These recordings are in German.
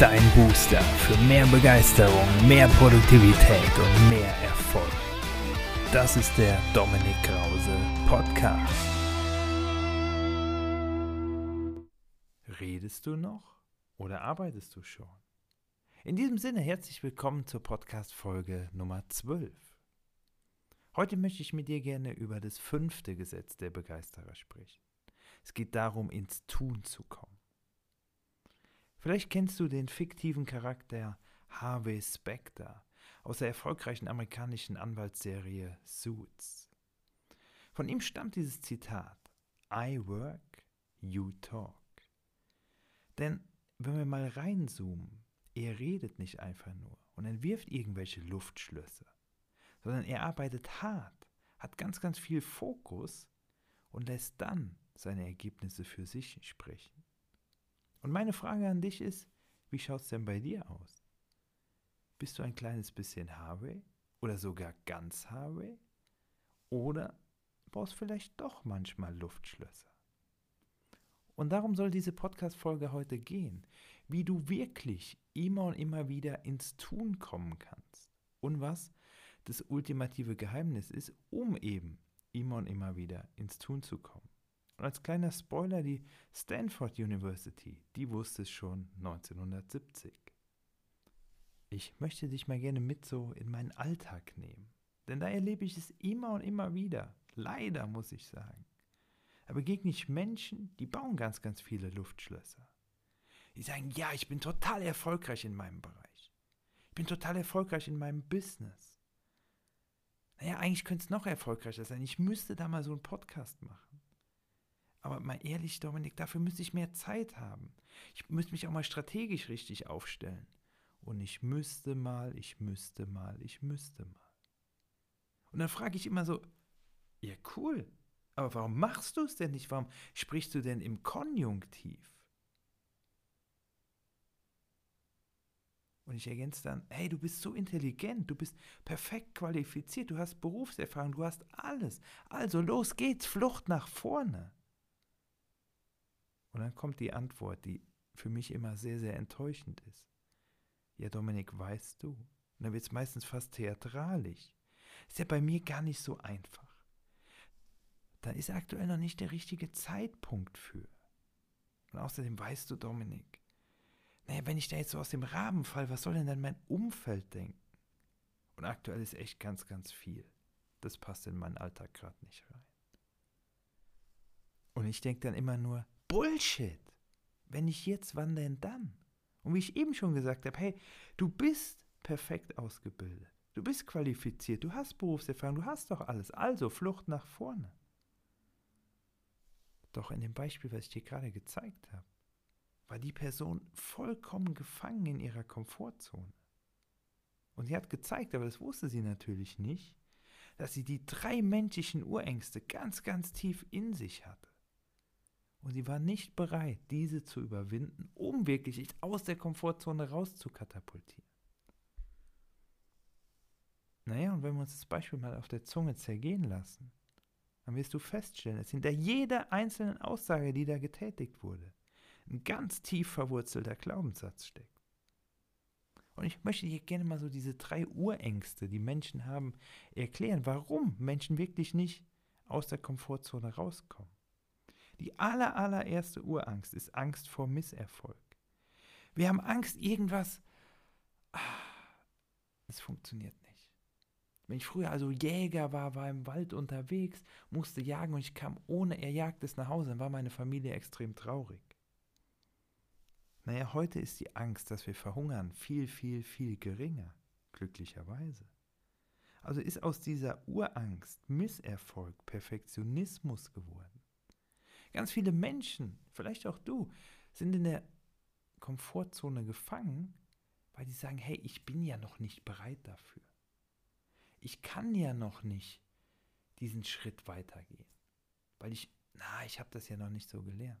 dein Booster für mehr Begeisterung, mehr Produktivität und mehr Erfolg. Das ist der Dominik Krause Podcast. Redest du noch oder arbeitest du schon? In diesem Sinne herzlich willkommen zur Podcast-Folge Nummer 12. Heute möchte ich mit dir gerne über das fünfte Gesetz der Begeisterer sprechen. Es geht darum, ins Tun zu kommen. Vielleicht kennst du den fiktiven Charakter Harvey Specter aus der erfolgreichen amerikanischen Anwaltsserie Suits. Von ihm stammt dieses Zitat: I work, you talk. Denn wenn wir mal reinzoomen, er redet nicht einfach nur und entwirft irgendwelche Luftschlösser, sondern er arbeitet hart, hat ganz, ganz viel Fokus und lässt dann seine Ergebnisse für sich sprechen. Und meine Frage an dich ist, wie schaut es denn bei dir aus? Bist du ein kleines bisschen Harvey oder sogar ganz Harvey? Oder baust vielleicht doch manchmal Luftschlösser? Und darum soll diese Podcast-Folge heute gehen, wie du wirklich immer und immer wieder ins Tun kommen kannst. Und was das ultimative Geheimnis ist, um eben immer und immer wieder ins Tun zu kommen. Und als kleiner Spoiler, die Stanford University, die wusste es schon 1970. Ich möchte dich mal gerne mit so in meinen Alltag nehmen. Denn da erlebe ich es immer und immer wieder. Leider muss ich sagen. Da begegne ich Menschen, die bauen ganz, ganz viele Luftschlösser. Die sagen, ja, ich bin total erfolgreich in meinem Bereich. Ich bin total erfolgreich in meinem Business. Naja, eigentlich könnte es noch erfolgreicher sein. Ich müsste da mal so einen Podcast machen. Aber mal ehrlich, Dominik, dafür müsste ich mehr Zeit haben. Ich müsste mich auch mal strategisch richtig aufstellen. Und ich müsste mal, ich müsste mal, ich müsste mal. Und dann frage ich immer so, ja cool, aber warum machst du es denn nicht? Warum sprichst du denn im Konjunktiv? Und ich ergänze dann, hey, du bist so intelligent, du bist perfekt qualifiziert, du hast Berufserfahrung, du hast alles. Also los geht's, Flucht nach vorne. Und dann kommt die Antwort, die für mich immer sehr, sehr enttäuschend ist. Ja, Dominik, weißt du? Und dann wird es meistens fast theatralisch. Ist ja bei mir gar nicht so einfach. Da ist aktuell noch nicht der richtige Zeitpunkt für. Und außerdem weißt du, Dominik, naja, wenn ich da jetzt so aus dem Rahmen fall, was soll denn dann mein Umfeld denken? Und aktuell ist echt ganz, ganz viel. Das passt in meinen Alltag gerade nicht rein. Und ich denke dann immer nur, Bullshit. Wenn nicht jetzt, wann denn dann? Und wie ich eben schon gesagt habe, hey, du bist perfekt ausgebildet. Du bist qualifiziert, du hast Berufserfahrung, du hast doch alles. Also Flucht nach vorne. Doch in dem Beispiel, was ich dir gerade gezeigt habe, war die Person vollkommen gefangen in ihrer Komfortzone. Und sie hat gezeigt, aber das wusste sie natürlich nicht, dass sie die drei menschlichen Urängste ganz, ganz tief in sich hatte. Und sie war nicht bereit, diese zu überwinden, um wirklich aus der Komfortzone rauszukatapultieren. Naja, und wenn wir uns das Beispiel mal auf der Zunge zergehen lassen, dann wirst du feststellen, dass hinter jeder einzelnen Aussage, die da getätigt wurde, ein ganz tief verwurzelter Glaubenssatz steckt. Und ich möchte dir gerne mal so diese drei Urängste, die Menschen haben, erklären, warum Menschen wirklich nicht aus der Komfortzone rauskommen. Die aller, allererste Urangst ist Angst vor Misserfolg. Wir haben Angst, irgendwas. Ah, es funktioniert nicht. Wenn ich früher also Jäger war, war im Wald unterwegs, musste jagen und ich kam ohne Erjagtes nach Hause, dann war meine Familie extrem traurig. Naja, heute ist die Angst, dass wir verhungern, viel, viel, viel geringer, glücklicherweise. Also ist aus dieser Urangst Misserfolg, Perfektionismus geworden. Ganz viele Menschen, vielleicht auch du, sind in der Komfortzone gefangen, weil die sagen, hey, ich bin ja noch nicht bereit dafür. Ich kann ja noch nicht diesen Schritt weitergehen, weil ich, na, ich habe das ja noch nicht so gelernt.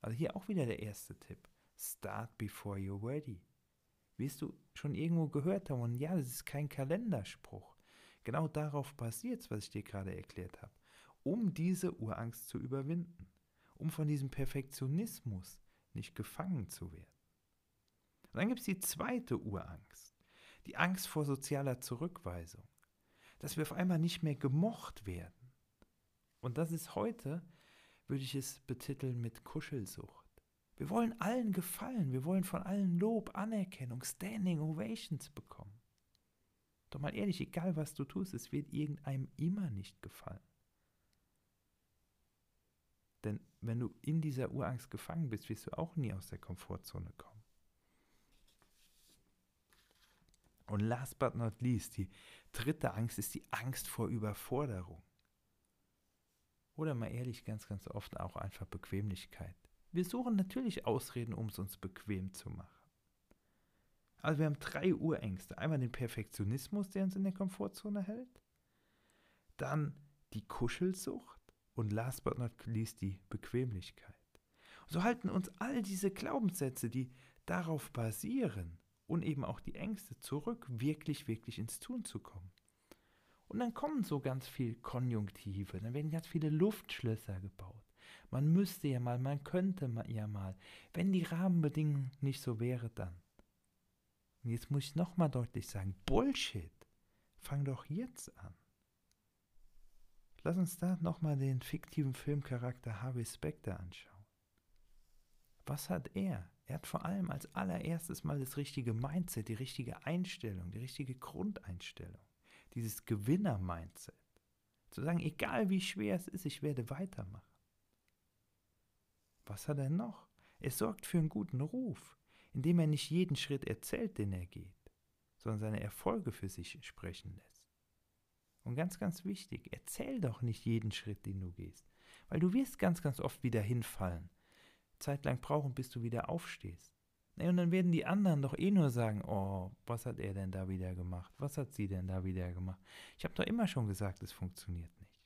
Also hier auch wieder der erste Tipp. Start before you're ready. Wirst du schon irgendwo gehört haben, und ja, das ist kein Kalenderspruch. Genau darauf basiert es, was ich dir gerade erklärt habe um diese Urangst zu überwinden, um von diesem Perfektionismus nicht gefangen zu werden. Und dann gibt es die zweite Urangst, die Angst vor sozialer Zurückweisung, dass wir auf einmal nicht mehr gemocht werden. Und das ist heute, würde ich es betiteln mit Kuschelsucht. Wir wollen allen gefallen, wir wollen von allen Lob, Anerkennung, Standing Ovations bekommen. Doch mal ehrlich, egal was du tust, es wird irgendeinem immer nicht gefallen. Denn wenn du in dieser Urangst gefangen bist, wirst du auch nie aus der Komfortzone kommen. Und last but not least, die dritte Angst ist die Angst vor Überforderung. Oder mal ehrlich, ganz, ganz oft auch einfach Bequemlichkeit. Wir suchen natürlich Ausreden, um es uns bequem zu machen. Also wir haben drei Urängste. Einmal den Perfektionismus, der uns in der Komfortzone hält. Dann die Kuschelsucht und last but not least die Bequemlichkeit. so halten uns all diese Glaubenssätze, die darauf basieren und eben auch die Ängste zurück, wirklich, wirklich ins Tun zu kommen. Und dann kommen so ganz viel Konjunktive, dann werden ganz viele Luftschlösser gebaut. Man müsste ja mal, man könnte ja mal. Wenn die Rahmenbedingungen nicht so wäre, dann. Und jetzt muss ich nochmal deutlich sagen, Bullshit. Fang doch jetzt an. Lass uns da nochmal den fiktiven Filmcharakter Harvey Specter anschauen. Was hat er? Er hat vor allem als allererstes mal das richtige Mindset, die richtige Einstellung, die richtige Grundeinstellung. Dieses Gewinner-Mindset. Zu sagen, egal wie schwer es ist, ich werde weitermachen. Was hat er noch? Er sorgt für einen guten Ruf indem er nicht jeden Schritt erzählt, den er geht, sondern seine Erfolge für sich sprechen lässt. Und ganz, ganz wichtig, erzähl doch nicht jeden Schritt, den du gehst, weil du wirst ganz, ganz oft wieder hinfallen, zeitlang brauchen, bis du wieder aufstehst. Und dann werden die anderen doch eh nur sagen, oh, was hat er denn da wieder gemacht? Was hat sie denn da wieder gemacht? Ich habe doch immer schon gesagt, es funktioniert nicht.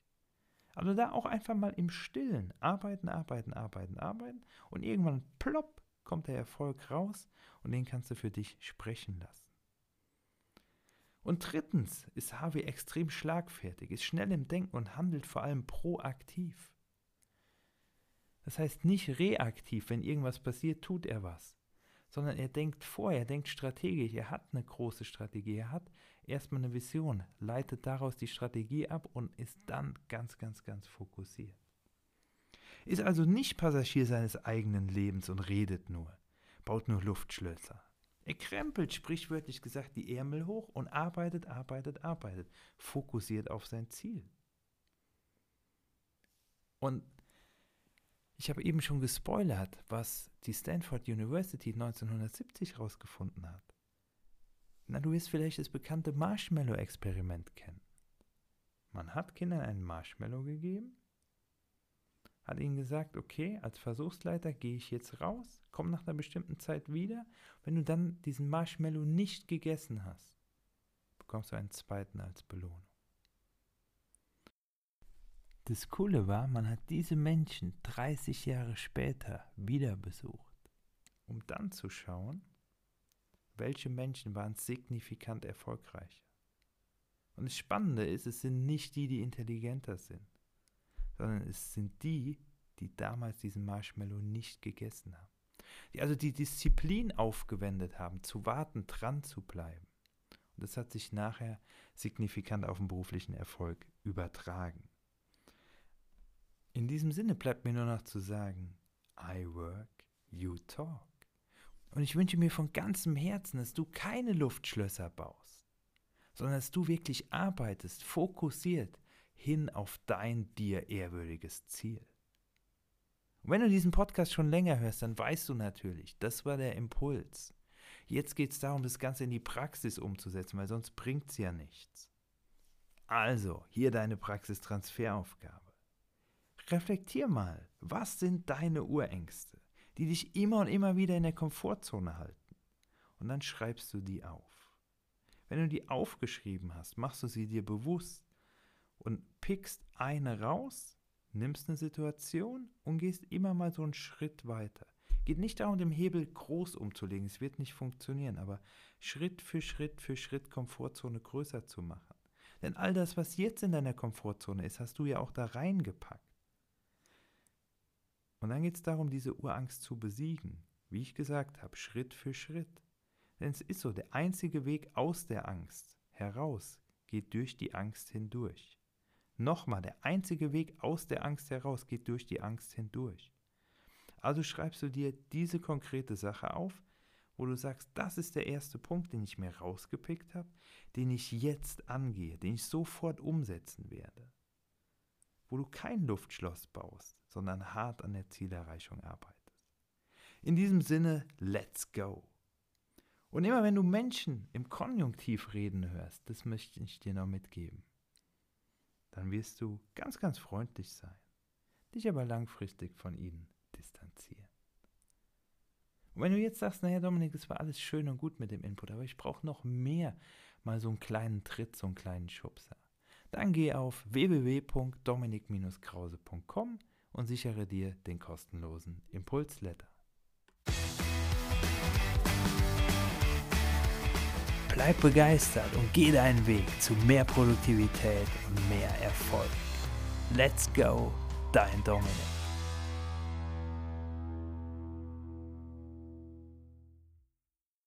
Also da auch einfach mal im Stillen arbeiten, arbeiten, arbeiten, arbeiten und irgendwann plopp kommt der Erfolg raus und den kannst du für dich sprechen lassen. Und drittens ist Harvey extrem schlagfertig, ist schnell im Denken und handelt vor allem proaktiv. Das heißt nicht reaktiv, wenn irgendwas passiert, tut er was, sondern er denkt vor, er denkt strategisch, er hat eine große Strategie, er hat erstmal eine Vision, leitet daraus die Strategie ab und ist dann ganz, ganz, ganz fokussiert ist also nicht Passagier seines eigenen Lebens und redet nur, baut nur Luftschlösser. Er krempelt, sprichwörtlich gesagt, die Ärmel hoch und arbeitet, arbeitet, arbeitet, fokussiert auf sein Ziel. Und ich habe eben schon gespoilert, was die Stanford University 1970 herausgefunden hat. Na, du wirst vielleicht das bekannte Marshmallow-Experiment kennen. Man hat Kindern einen Marshmallow gegeben hat ihnen gesagt, okay, als Versuchsleiter gehe ich jetzt raus, komm nach einer bestimmten Zeit wieder. Wenn du dann diesen Marshmallow nicht gegessen hast, bekommst du einen zweiten als Belohnung. Das Coole war, man hat diese Menschen 30 Jahre später wieder besucht, um dann zu schauen, welche Menschen waren signifikant erfolgreicher. Und das Spannende ist, es sind nicht die, die intelligenter sind sondern es sind die, die damals diesen Marshmallow nicht gegessen haben. Die also die Disziplin aufgewendet haben, zu warten, dran zu bleiben. Und das hat sich nachher signifikant auf den beruflichen Erfolg übertragen. In diesem Sinne bleibt mir nur noch zu sagen, I work, you talk. Und ich wünsche mir von ganzem Herzen, dass du keine Luftschlösser baust, sondern dass du wirklich arbeitest, fokussiert, hin auf dein dir ehrwürdiges Ziel. Und wenn du diesen Podcast schon länger hörst, dann weißt du natürlich, das war der Impuls. Jetzt geht es darum, das Ganze in die Praxis umzusetzen, weil sonst bringt es ja nichts. Also, hier deine Praxistransferaufgabe. Reflektier mal, was sind deine Urängste, die dich immer und immer wieder in der Komfortzone halten? Und dann schreibst du die auf. Wenn du die aufgeschrieben hast, machst du sie dir bewusst und pickst eine raus, nimmst eine Situation und gehst immer mal so einen Schritt weiter. Geht nicht darum, den Hebel groß umzulegen, es wird nicht funktionieren, aber Schritt für Schritt für Schritt Komfortzone größer zu machen. Denn all das, was jetzt in deiner Komfortzone ist, hast du ja auch da reingepackt. Und dann geht es darum, diese Urangst zu besiegen. Wie ich gesagt habe, Schritt für Schritt. Denn es ist so, der einzige Weg aus der Angst heraus geht durch die Angst hindurch. Nochmal, der einzige Weg aus der Angst heraus geht durch die Angst hindurch. Also schreibst du dir diese konkrete Sache auf, wo du sagst, das ist der erste Punkt, den ich mir rausgepickt habe, den ich jetzt angehe, den ich sofort umsetzen werde. Wo du kein Luftschloss baust, sondern hart an der Zielerreichung arbeitest. In diesem Sinne, let's go. Und immer wenn du Menschen im Konjunktiv reden hörst, das möchte ich dir noch mitgeben, dann wirst du ganz, ganz freundlich sein, dich aber langfristig von ihnen distanzieren. Und wenn du jetzt sagst, naja Dominik, es war alles schön und gut mit dem Input, aber ich brauche noch mehr, mal so einen kleinen Tritt, so einen kleinen Schubser, dann geh auf www.dominik-krause.com und sichere dir den kostenlosen Impulsletter. Bleib begeistert und geh deinen Weg zu mehr Produktivität und mehr Erfolg. Let's go, dein Dominik.